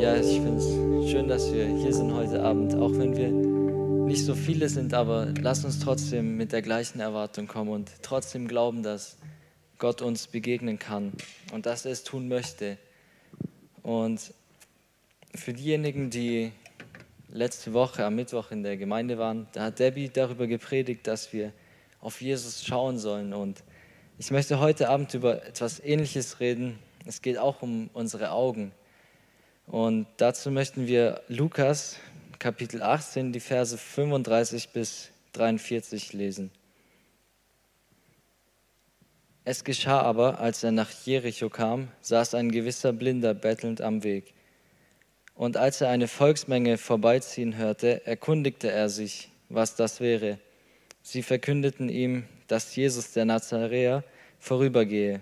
Ja, ich finde es schön, dass wir hier sind heute Abend, auch wenn wir nicht so viele sind, aber lass uns trotzdem mit der gleichen Erwartung kommen und trotzdem glauben, dass Gott uns begegnen kann und dass er es tun möchte. Und für diejenigen, die letzte Woche am Mittwoch in der Gemeinde waren, da hat Debbie darüber gepredigt, dass wir auf Jesus schauen sollen. Und ich möchte heute Abend über etwas Ähnliches reden. Es geht auch um unsere Augen. Und dazu möchten wir Lukas Kapitel 18, die Verse 35 bis 43 lesen. Es geschah aber, als er nach Jericho kam, saß ein gewisser Blinder bettelnd am Weg. Und als er eine Volksmenge vorbeiziehen hörte, erkundigte er sich, was das wäre. Sie verkündeten ihm, dass Jesus der Nazaräer vorübergehe.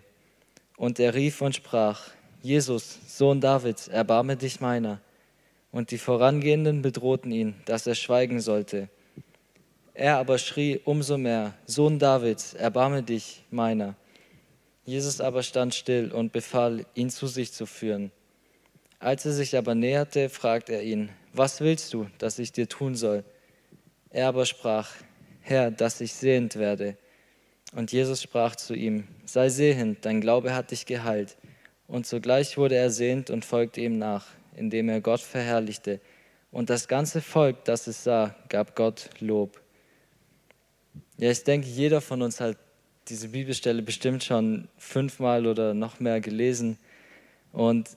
Und er rief und sprach, Jesus, Sohn Davids, erbarme dich meiner. Und die Vorangehenden bedrohten ihn, dass er schweigen sollte. Er aber schrie umso mehr, Sohn Davids, erbarme dich meiner. Jesus aber stand still und befahl, ihn zu sich zu führen. Als er sich aber näherte, fragte er ihn, was willst du, dass ich dir tun soll? Er aber sprach, Herr, dass ich sehend werde. Und Jesus sprach zu ihm, sei sehend, dein Glaube hat dich geheilt. Und sogleich wurde er sehend und folgte ihm nach, indem er Gott verherrlichte. Und das ganze Volk, das es sah, gab Gott Lob. Ja, ich denke, jeder von uns hat diese Bibelstelle bestimmt schon fünfmal oder noch mehr gelesen. Und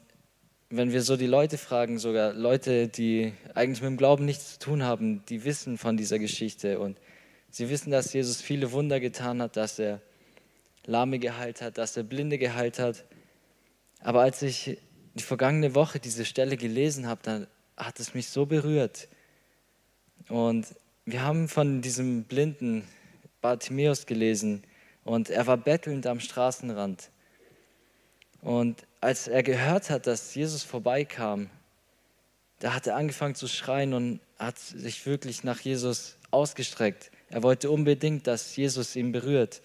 wenn wir so die Leute fragen, sogar Leute, die eigentlich mit dem Glauben nichts zu tun haben, die wissen von dieser Geschichte und sie wissen, dass Jesus viele Wunder getan hat, dass er Lahme geheilt hat, dass er Blinde geheilt hat. Aber als ich die vergangene Woche diese Stelle gelesen habe, dann hat es mich so berührt. Und wir haben von diesem blinden Bartimäus gelesen und er war bettelnd am Straßenrand. Und als er gehört hat, dass Jesus vorbeikam, da hat er angefangen zu schreien und hat sich wirklich nach Jesus ausgestreckt. Er wollte unbedingt, dass Jesus ihn berührt.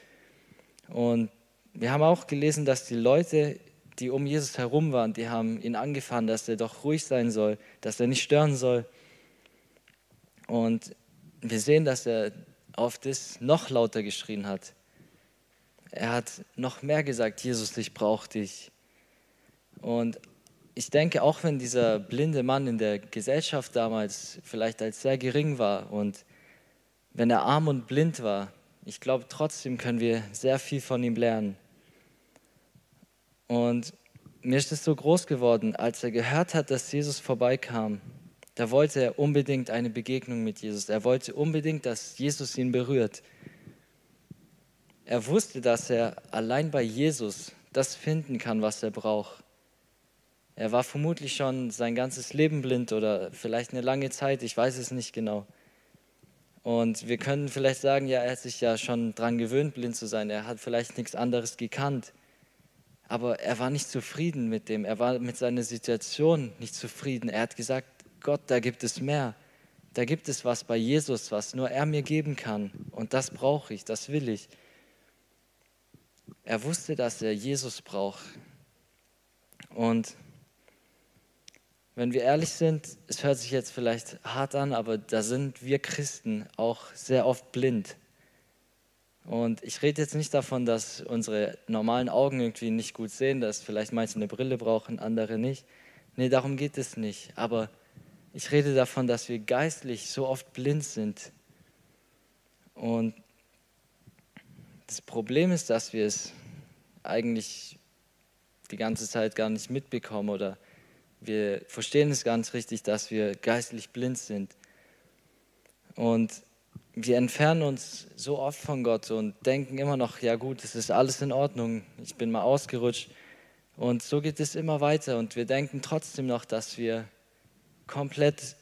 Und wir haben auch gelesen, dass die Leute die um Jesus herum waren, die haben ihn angefahren, dass er doch ruhig sein soll, dass er nicht stören soll. Und wir sehen, dass er auf das noch lauter geschrien hat. Er hat noch mehr gesagt, Jesus, ich brauche dich. Und ich denke, auch wenn dieser blinde Mann in der Gesellschaft damals vielleicht als sehr gering war und wenn er arm und blind war, ich glaube, trotzdem können wir sehr viel von ihm lernen. Und mir ist es so groß geworden, als er gehört hat, dass Jesus vorbeikam. Da wollte er unbedingt eine Begegnung mit Jesus. Er wollte unbedingt, dass Jesus ihn berührt. Er wusste, dass er allein bei Jesus das finden kann, was er braucht. Er war vermutlich schon sein ganzes Leben blind oder vielleicht eine lange Zeit, ich weiß es nicht genau. Und wir können vielleicht sagen, ja, er hat sich ja schon daran gewöhnt, blind zu sein. Er hat vielleicht nichts anderes gekannt. Aber er war nicht zufrieden mit dem. Er war mit seiner Situation nicht zufrieden. Er hat gesagt, Gott, da gibt es mehr. Da gibt es was bei Jesus, was nur er mir geben kann. Und das brauche ich, das will ich. Er wusste, dass er Jesus braucht. Und wenn wir ehrlich sind, es hört sich jetzt vielleicht hart an, aber da sind wir Christen auch sehr oft blind. Und ich rede jetzt nicht davon, dass unsere normalen Augen irgendwie nicht gut sehen, dass vielleicht manche eine Brille brauchen, andere nicht. Nee, darum geht es nicht. Aber ich rede davon, dass wir geistlich so oft blind sind. Und das Problem ist, dass wir es eigentlich die ganze Zeit gar nicht mitbekommen oder wir verstehen es ganz richtig, dass wir geistlich blind sind. Und wir entfernen uns so oft von Gott und denken immer noch, ja gut, es ist alles in Ordnung, ich bin mal ausgerutscht. Und so geht es immer weiter und wir denken trotzdem noch, dass wir komplett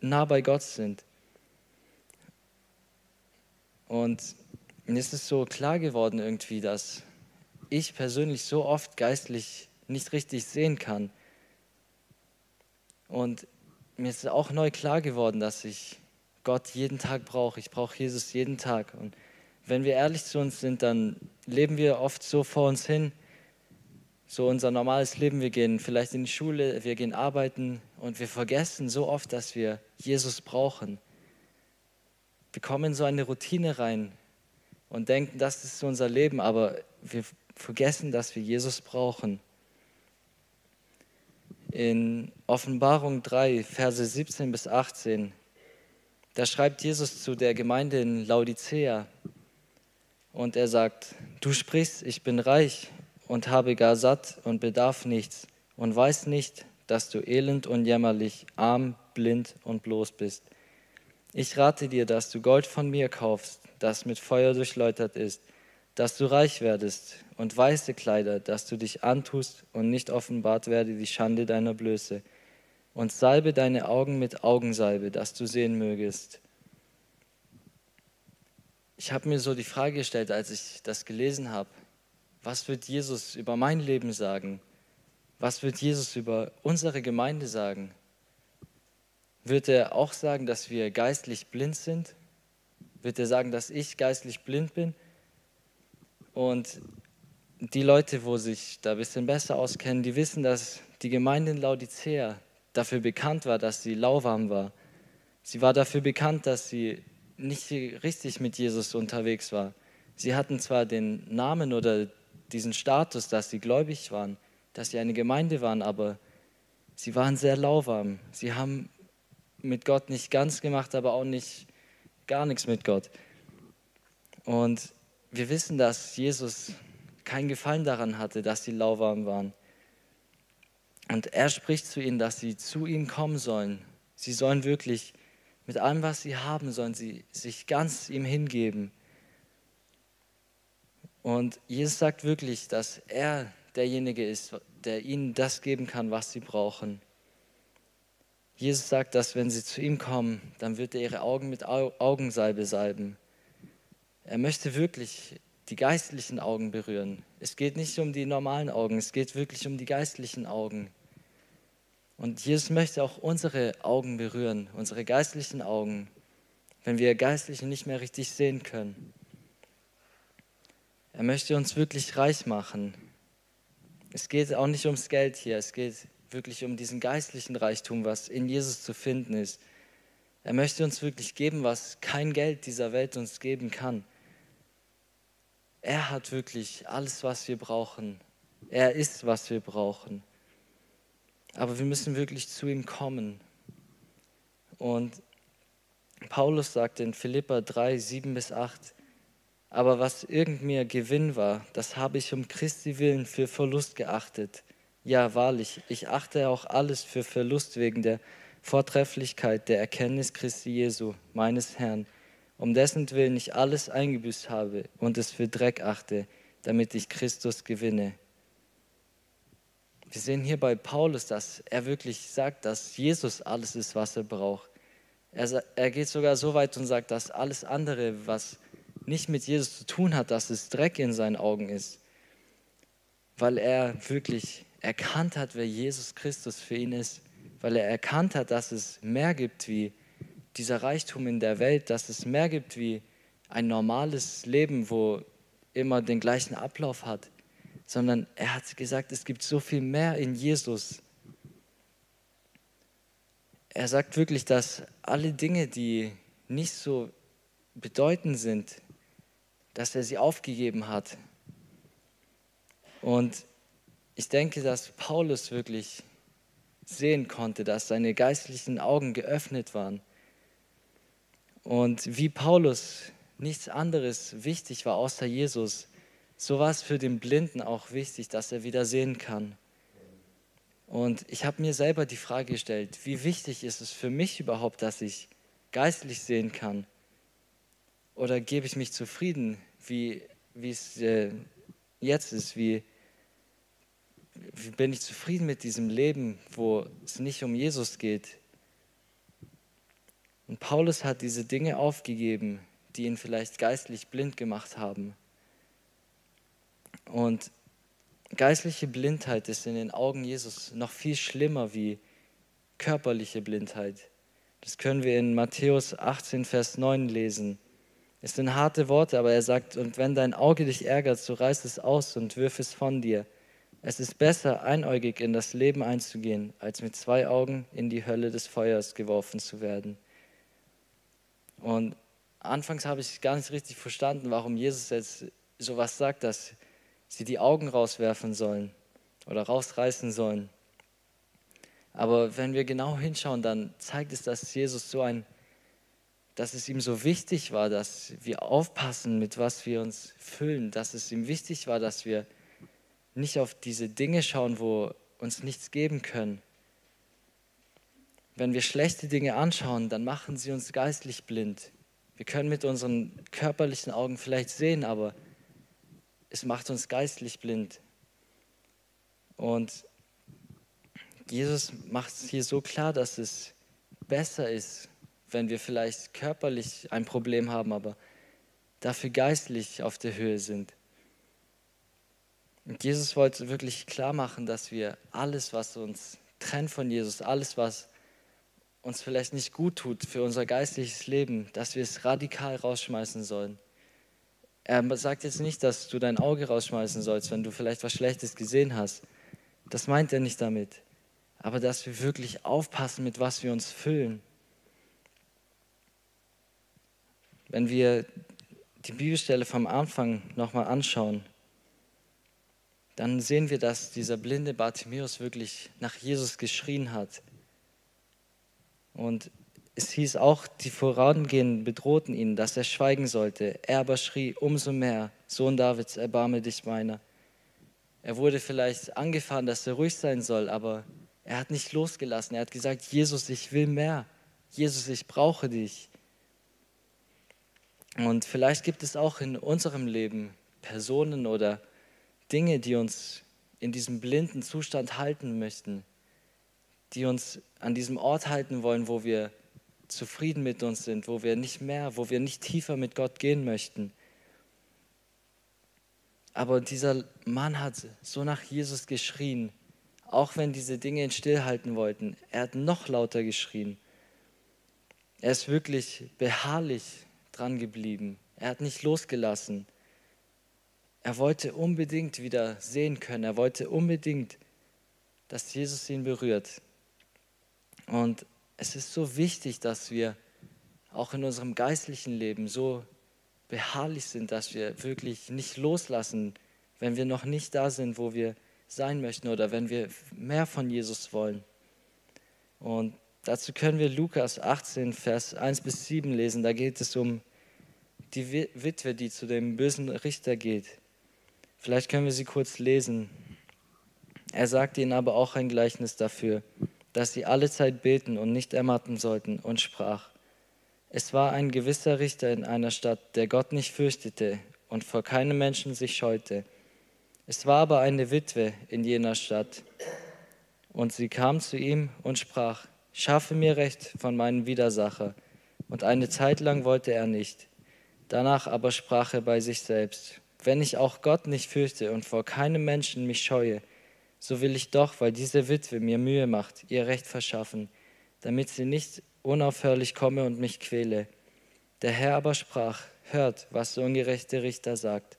nah bei Gott sind. Und mir ist es so klar geworden irgendwie, dass ich persönlich so oft geistlich nicht richtig sehen kann. Und mir ist auch neu klar geworden, dass ich Gott jeden Tag brauche. Ich brauche Jesus jeden Tag. Und wenn wir ehrlich zu uns sind, dann leben wir oft so vor uns hin, so unser normales Leben. Wir gehen vielleicht in die Schule, wir gehen arbeiten und wir vergessen so oft, dass wir Jesus brauchen. Wir kommen in so eine Routine rein und denken, das ist unser Leben, aber wir vergessen, dass wir Jesus brauchen. In Offenbarung 3, Verse 17 bis 18, da schreibt Jesus zu der Gemeinde in Laodicea und er sagt, du sprichst, ich bin reich und habe gar satt und bedarf nichts und weiß nicht, dass du elend und jämmerlich, arm, blind und bloß bist. Ich rate dir, dass du Gold von mir kaufst, das mit Feuer durchläutert ist, dass du reich werdest und weiße Kleider, dass du dich antust und nicht offenbart werde die Schande deiner Blöße. Und salbe deine Augen mit Augensalbe, dass du sehen mögest. Ich habe mir so die Frage gestellt, als ich das gelesen habe, was wird Jesus über mein Leben sagen? Was wird Jesus über unsere Gemeinde sagen? Wird er auch sagen, dass wir geistlich blind sind? Wird er sagen, dass ich geistlich blind bin? Und die Leute, wo sich da ein bisschen besser auskennen, die wissen, dass die Gemeinde in Laodicea dafür bekannt war, dass sie lauwarm war. Sie war dafür bekannt, dass sie nicht richtig mit Jesus unterwegs war. Sie hatten zwar den Namen oder diesen Status, dass sie gläubig waren, dass sie eine Gemeinde waren, aber sie waren sehr lauwarm. Sie haben mit Gott nicht ganz gemacht, aber auch nicht gar nichts mit Gott. Und wir wissen, dass Jesus keinen Gefallen daran hatte, dass sie lauwarm waren. Und er spricht zu ihnen, dass sie zu ihm kommen sollen. Sie sollen wirklich mit allem, was sie haben, sollen sie sich ganz ihm hingeben. Und Jesus sagt wirklich, dass er derjenige ist, der ihnen das geben kann, was sie brauchen. Jesus sagt, dass wenn sie zu ihm kommen, dann wird er ihre Augen mit Augensalbe salben. Er möchte wirklich die geistlichen Augen berühren. Es geht nicht um die normalen Augen, es geht wirklich um die geistlichen Augen. Und Jesus möchte auch unsere Augen berühren, unsere geistlichen Augen, wenn wir geistlich nicht mehr richtig sehen können. Er möchte uns wirklich reich machen. Es geht auch nicht ums Geld hier, es geht wirklich um diesen geistlichen Reichtum, was in Jesus zu finden ist. Er möchte uns wirklich geben, was kein Geld dieser Welt uns geben kann. Er hat wirklich alles, was wir brauchen. Er ist, was wir brauchen. Aber wir müssen wirklich zu ihm kommen. Und Paulus sagt in Philippa 3, 7 bis 8, aber was irgend mir Gewinn war, das habe ich um Christi willen für Verlust geachtet. Ja, wahrlich, ich achte auch alles für Verlust wegen der Vortrefflichkeit der Erkenntnis Christi Jesu, meines Herrn, um dessen Willen ich alles eingebüßt habe und es für Dreck achte, damit ich Christus gewinne. Wir sehen hier bei Paulus, dass er wirklich sagt, dass Jesus alles ist, was er braucht. Er, er geht sogar so weit und sagt, dass alles andere, was nicht mit Jesus zu tun hat, dass es Dreck in seinen Augen ist, weil er wirklich erkannt hat, wer Jesus Christus für ihn ist, weil er erkannt hat, dass es mehr gibt wie dieser Reichtum in der Welt, dass es mehr gibt wie ein normales Leben, wo immer den gleichen Ablauf hat, sondern er hat gesagt, es gibt so viel mehr in Jesus. Er sagt wirklich, dass alle Dinge, die nicht so bedeutend sind, dass er sie aufgegeben hat. Und ich denke, dass Paulus wirklich sehen konnte, dass seine geistlichen Augen geöffnet waren. Und wie Paulus nichts anderes wichtig war außer Jesus, so war es für den Blinden auch wichtig, dass er wieder sehen kann. Und ich habe mir selber die Frage gestellt, wie wichtig ist es für mich überhaupt, dass ich geistlich sehen kann? Oder gebe ich mich zufrieden, wie, es äh, jetzt ist? Wie, wie bin ich zufrieden mit diesem Leben, wo es nicht um Jesus geht? Und Paulus hat diese Dinge aufgegeben, die ihn vielleicht geistlich blind gemacht haben. Und geistliche Blindheit ist in den Augen Jesus noch viel schlimmer wie körperliche Blindheit. Das können wir in Matthäus 18, Vers 9 lesen. Es sind harte Worte, aber er sagt, und wenn dein Auge dich ärgert, so reiß es aus und wirf es von dir. Es ist besser, einäugig in das Leben einzugehen, als mit zwei Augen in die Hölle des Feuers geworfen zu werden. Und anfangs habe ich gar nicht richtig verstanden, warum Jesus jetzt sowas sagt, dass sie die Augen rauswerfen sollen oder rausreißen sollen. Aber wenn wir genau hinschauen, dann zeigt es, dass Jesus so ein, dass es ihm so wichtig war, dass wir aufpassen, mit was wir uns füllen, dass es ihm wichtig war, dass wir nicht auf diese Dinge schauen, wo uns nichts geben können. Wenn wir schlechte Dinge anschauen, dann machen sie uns geistlich blind. Wir können mit unseren körperlichen Augen vielleicht sehen, aber es macht uns geistlich blind. Und Jesus macht es hier so klar, dass es besser ist, wenn wir vielleicht körperlich ein Problem haben, aber dafür geistlich auf der Höhe sind. Und Jesus wollte wirklich klar machen, dass wir alles, was uns trennt von Jesus, alles, was uns vielleicht nicht gut tut für unser geistliches Leben, dass wir es radikal rausschmeißen sollen. Er sagt jetzt nicht, dass du dein Auge rausschmeißen sollst, wenn du vielleicht was Schlechtes gesehen hast. Das meint er nicht damit. Aber dass wir wirklich aufpassen, mit was wir uns füllen. Wenn wir die Bibelstelle vom Anfang nochmal anschauen, dann sehen wir, dass dieser blinde Bartimäus wirklich nach Jesus geschrien hat. Und es hieß auch, die Vorangehenden bedrohten ihn, dass er schweigen sollte. Er aber schrie umso mehr, Sohn Davids, erbarme dich meiner. Er wurde vielleicht angefahren, dass er ruhig sein soll, aber er hat nicht losgelassen. Er hat gesagt, Jesus, ich will mehr. Jesus, ich brauche dich. Und vielleicht gibt es auch in unserem Leben Personen oder Dinge, die uns in diesem blinden Zustand halten möchten, die uns an diesem Ort halten wollen, wo wir zufrieden mit uns sind, wo wir nicht mehr, wo wir nicht tiefer mit Gott gehen möchten. Aber dieser Mann hat so nach Jesus geschrien, auch wenn diese Dinge ihn stillhalten wollten. Er hat noch lauter geschrien. Er ist wirklich beharrlich dran geblieben. Er hat nicht losgelassen. Er wollte unbedingt wieder sehen können. Er wollte unbedingt, dass Jesus ihn berührt. Und es ist so wichtig, dass wir auch in unserem geistlichen Leben so beharrlich sind, dass wir wirklich nicht loslassen, wenn wir noch nicht da sind, wo wir sein möchten oder wenn wir mehr von Jesus wollen. Und dazu können wir Lukas 18, Vers 1 bis 7 lesen. Da geht es um die Witwe, die zu dem bösen Richter geht. Vielleicht können wir sie kurz lesen. Er sagte ihnen aber auch ein Gleichnis dafür, dass sie alle Zeit beten und nicht ermatten sollten und sprach, es war ein gewisser Richter in einer Stadt, der Gott nicht fürchtete und vor keinem Menschen sich scheute. Es war aber eine Witwe in jener Stadt. Und sie kam zu ihm und sprach, schaffe mir Recht von meinem Widersacher. Und eine Zeit lang wollte er nicht. Danach aber sprach er bei sich selbst, wenn ich auch Gott nicht fürchte und vor keinem Menschen mich scheue, so will ich doch, weil diese Witwe mir Mühe macht, ihr Recht verschaffen, damit sie nicht unaufhörlich komme und mich quäle. Der Herr aber sprach, hört, was der ungerechte Richter sagt.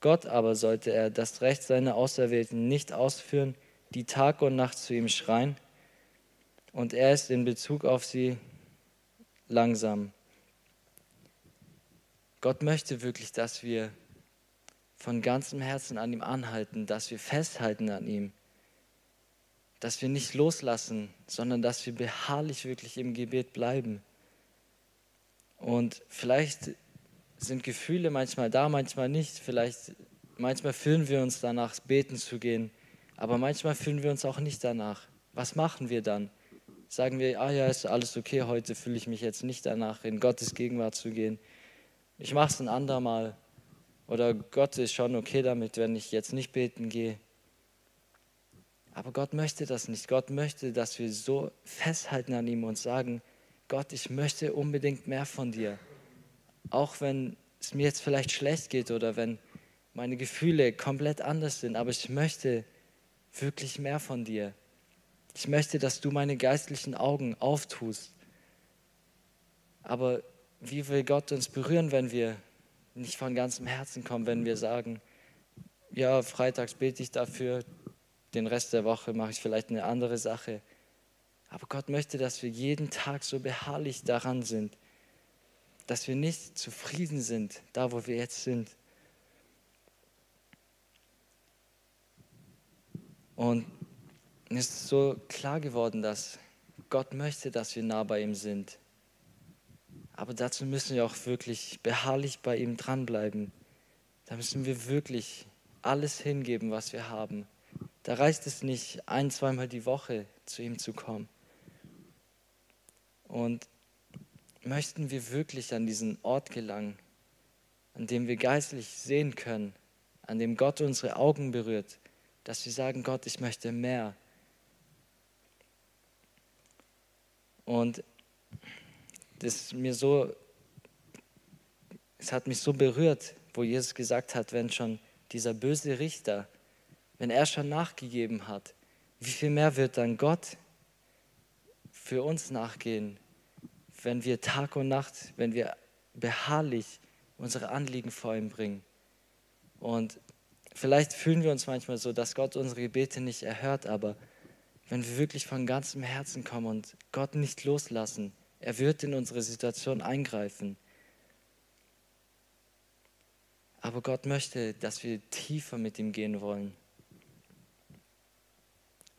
Gott aber sollte er das Recht seiner Auserwählten nicht ausführen, die Tag und Nacht zu ihm schreien, und er ist in Bezug auf sie langsam. Gott möchte wirklich, dass wir von ganzem Herzen an ihm anhalten, dass wir festhalten an ihm, dass wir nicht loslassen, sondern dass wir beharrlich wirklich im Gebet bleiben. Und vielleicht sind Gefühle manchmal da, manchmal nicht. Vielleicht, manchmal fühlen wir uns danach, beten zu gehen, aber manchmal fühlen wir uns auch nicht danach. Was machen wir dann? Sagen wir, ah ja, ist alles okay, heute fühle ich mich jetzt nicht danach, in Gottes Gegenwart zu gehen. Ich mache es ein andermal. Oder Gott ist schon okay damit, wenn ich jetzt nicht beten gehe. Aber Gott möchte das nicht. Gott möchte, dass wir so festhalten an ihm und sagen, Gott, ich möchte unbedingt mehr von dir. Auch wenn es mir jetzt vielleicht schlecht geht oder wenn meine Gefühle komplett anders sind, aber ich möchte wirklich mehr von dir. Ich möchte, dass du meine geistlichen Augen auftust. Aber wie will Gott uns berühren, wenn wir nicht von ganzem Herzen kommen, wenn wir sagen, ja, freitags bete ich dafür, den Rest der Woche mache ich vielleicht eine andere Sache. Aber Gott möchte, dass wir jeden Tag so beharrlich daran sind, dass wir nicht zufrieden sind, da wo wir jetzt sind. Und mir ist so klar geworden, dass Gott möchte, dass wir nah bei ihm sind. Aber dazu müssen wir auch wirklich beharrlich bei ihm dranbleiben. Da müssen wir wirklich alles hingeben, was wir haben. Da reicht es nicht, ein, zweimal die Woche zu ihm zu kommen. Und möchten wir wirklich an diesen Ort gelangen, an dem wir geistlich sehen können, an dem Gott unsere Augen berührt, dass wir sagen, Gott, ich möchte mehr. Und das mir so, es hat mich so berührt, wo Jesus gesagt hat, wenn schon dieser böse Richter, wenn er schon nachgegeben hat, wie viel mehr wird dann Gott für uns nachgehen, wenn wir Tag und Nacht, wenn wir beharrlich unsere Anliegen vor ihm bringen. Und vielleicht fühlen wir uns manchmal so, dass Gott unsere Gebete nicht erhört, aber wenn wir wirklich von ganzem Herzen kommen und Gott nicht loslassen, er wird in unsere Situation eingreifen. Aber Gott möchte, dass wir tiefer mit ihm gehen wollen.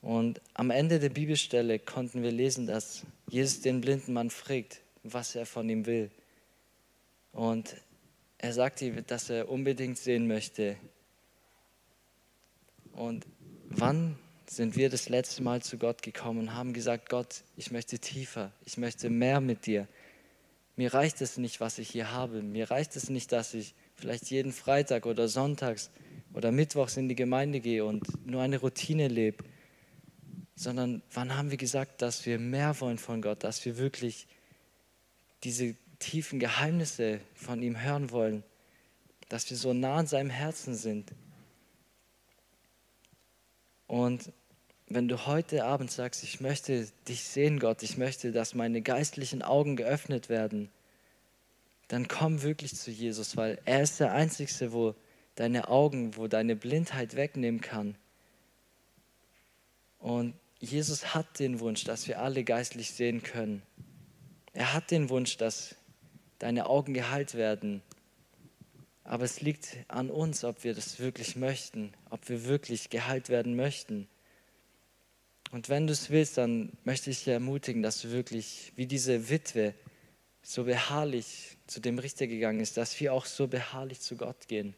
Und am Ende der Bibelstelle konnten wir lesen, dass Jesus den blinden Mann fragt, was er von ihm will. Und er sagt ihm, dass er unbedingt sehen möchte. Und wann sind wir das letzte Mal zu Gott gekommen und haben gesagt, Gott, ich möchte tiefer, ich möchte mehr mit dir. Mir reicht es nicht, was ich hier habe. Mir reicht es nicht, dass ich vielleicht jeden Freitag oder Sonntags oder Mittwochs in die Gemeinde gehe und nur eine Routine lebe, sondern wann haben wir gesagt, dass wir mehr wollen von Gott, dass wir wirklich diese tiefen Geheimnisse von ihm hören wollen, dass wir so nah an seinem Herzen sind. Und wenn du heute Abend sagst, ich möchte dich sehen, Gott, ich möchte, dass meine geistlichen Augen geöffnet werden, dann komm wirklich zu Jesus, weil er ist der Einzige, wo deine Augen, wo deine Blindheit wegnehmen kann. Und Jesus hat den Wunsch, dass wir alle geistlich sehen können. Er hat den Wunsch, dass deine Augen geheilt werden. Aber es liegt an uns, ob wir das wirklich möchten, ob wir wirklich geheilt werden möchten. Und wenn du es willst, dann möchte ich dich ermutigen, dass du wirklich wie diese Witwe so beharrlich zu dem Richter gegangen ist, dass wir auch so beharrlich zu Gott gehen.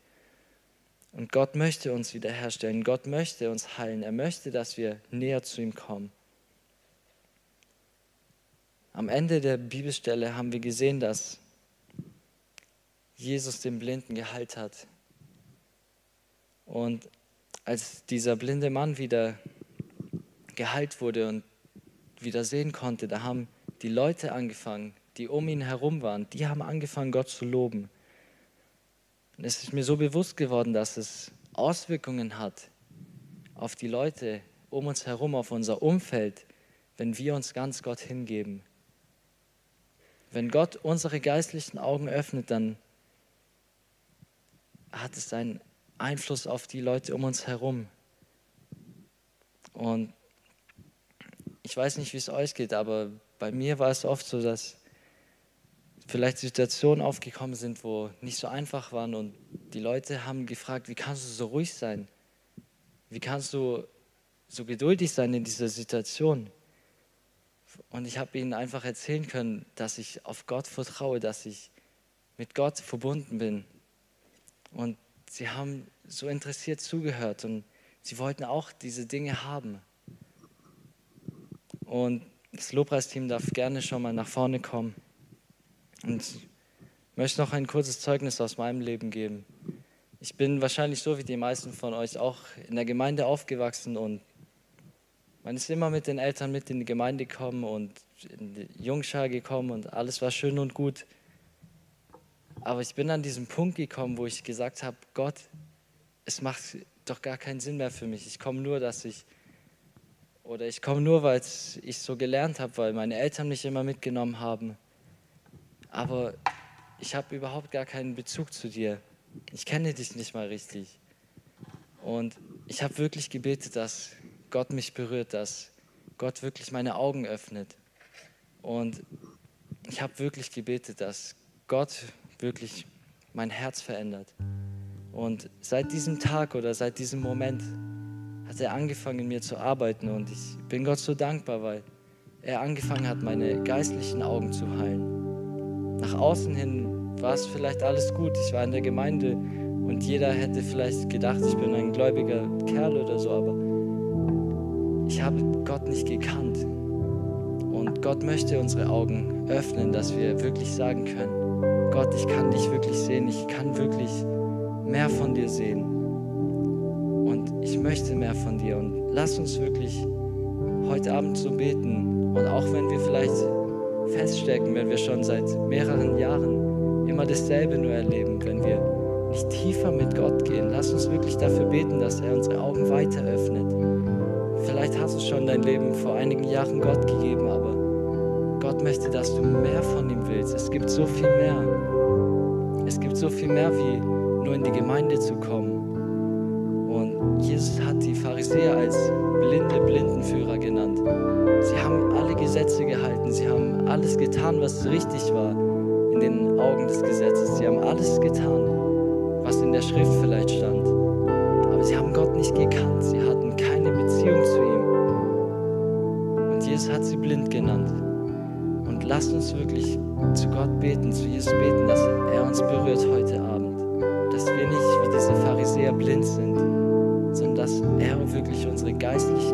Und Gott möchte uns wiederherstellen, Gott möchte uns heilen, er möchte, dass wir näher zu ihm kommen. Am Ende der Bibelstelle haben wir gesehen, dass Jesus den Blinden geheilt hat. Und als dieser blinde Mann wieder geheilt wurde und wieder sehen konnte, da haben die Leute angefangen, die um ihn herum waren, die haben angefangen, Gott zu loben. Und es ist mir so bewusst geworden, dass es Auswirkungen hat auf die Leute um uns herum, auf unser Umfeld, wenn wir uns ganz Gott hingeben. Wenn Gott unsere geistlichen Augen öffnet, dann hat es einen Einfluss auf die Leute um uns herum. Und ich weiß nicht, wie es euch geht, aber bei mir war es oft so, dass vielleicht Situationen aufgekommen sind, wo nicht so einfach waren und die Leute haben gefragt, wie kannst du so ruhig sein? Wie kannst du so geduldig sein in dieser Situation? Und ich habe ihnen einfach erzählen können, dass ich auf Gott vertraue, dass ich mit Gott verbunden bin. Und sie haben so interessiert zugehört und sie wollten auch diese Dinge haben. Und das Lobpreisteam darf gerne schon mal nach vorne kommen. Und ich möchte noch ein kurzes Zeugnis aus meinem Leben geben. Ich bin wahrscheinlich so wie die meisten von euch auch in der Gemeinde aufgewachsen und man ist immer mit den Eltern mit in die Gemeinde gekommen und in die Jungschar gekommen und alles war schön und gut. Aber ich bin an diesen Punkt gekommen, wo ich gesagt habe, Gott, es macht doch gar keinen Sinn mehr für mich. Ich komme nur, dass ich oder ich komme nur, weil ich so gelernt habe, weil meine Eltern mich immer mitgenommen haben. Aber ich habe überhaupt gar keinen Bezug zu dir. Ich kenne dich nicht mal richtig. Und ich habe wirklich gebetet, dass Gott mich berührt, dass Gott wirklich meine Augen öffnet. Und ich habe wirklich gebetet, dass Gott wirklich mein Herz verändert. Und seit diesem Tag oder seit diesem Moment hat er angefangen, in mir zu arbeiten. Und ich bin Gott so dankbar, weil er angefangen hat, meine geistlichen Augen zu heilen. Nach außen hin war es vielleicht alles gut. Ich war in der Gemeinde und jeder hätte vielleicht gedacht, ich bin ein gläubiger Kerl oder so, aber ich habe Gott nicht gekannt. Und Gott möchte unsere Augen öffnen, dass wir wirklich sagen können, Gott, ich kann dich wirklich sehen, ich kann wirklich mehr von dir sehen. Möchte mehr von dir. Und lass uns wirklich heute Abend so beten. Und auch wenn wir vielleicht feststecken, wenn wir schon seit mehreren Jahren immer dasselbe nur erleben, wenn wir nicht tiefer mit Gott gehen, lass uns wirklich dafür beten, dass er unsere Augen weiter öffnet. Vielleicht hast du schon dein Leben vor einigen Jahren Gott gegeben, aber Gott möchte, dass du mehr von ihm willst. Es gibt so viel mehr. Es gibt so viel mehr, wie nur in die Gemeinde zu kommen. Jesus hat die Pharisäer als blinde Blindenführer genannt. Sie haben alle Gesetze gehalten, sie haben alles getan, was richtig war in den Augen des Gesetzes. Sie haben alles getan, was in der Schrift vielleicht stand. Aber sie haben Gott nicht gekannt, sie hatten keine Beziehung zu ihm. Und Jesus hat sie blind genannt. Und lasst uns wirklich zu Gott beten, zu Jesus beten, dass er uns berührt heute Abend. Dass wir nicht wie diese Pharisäer blind sind, sondern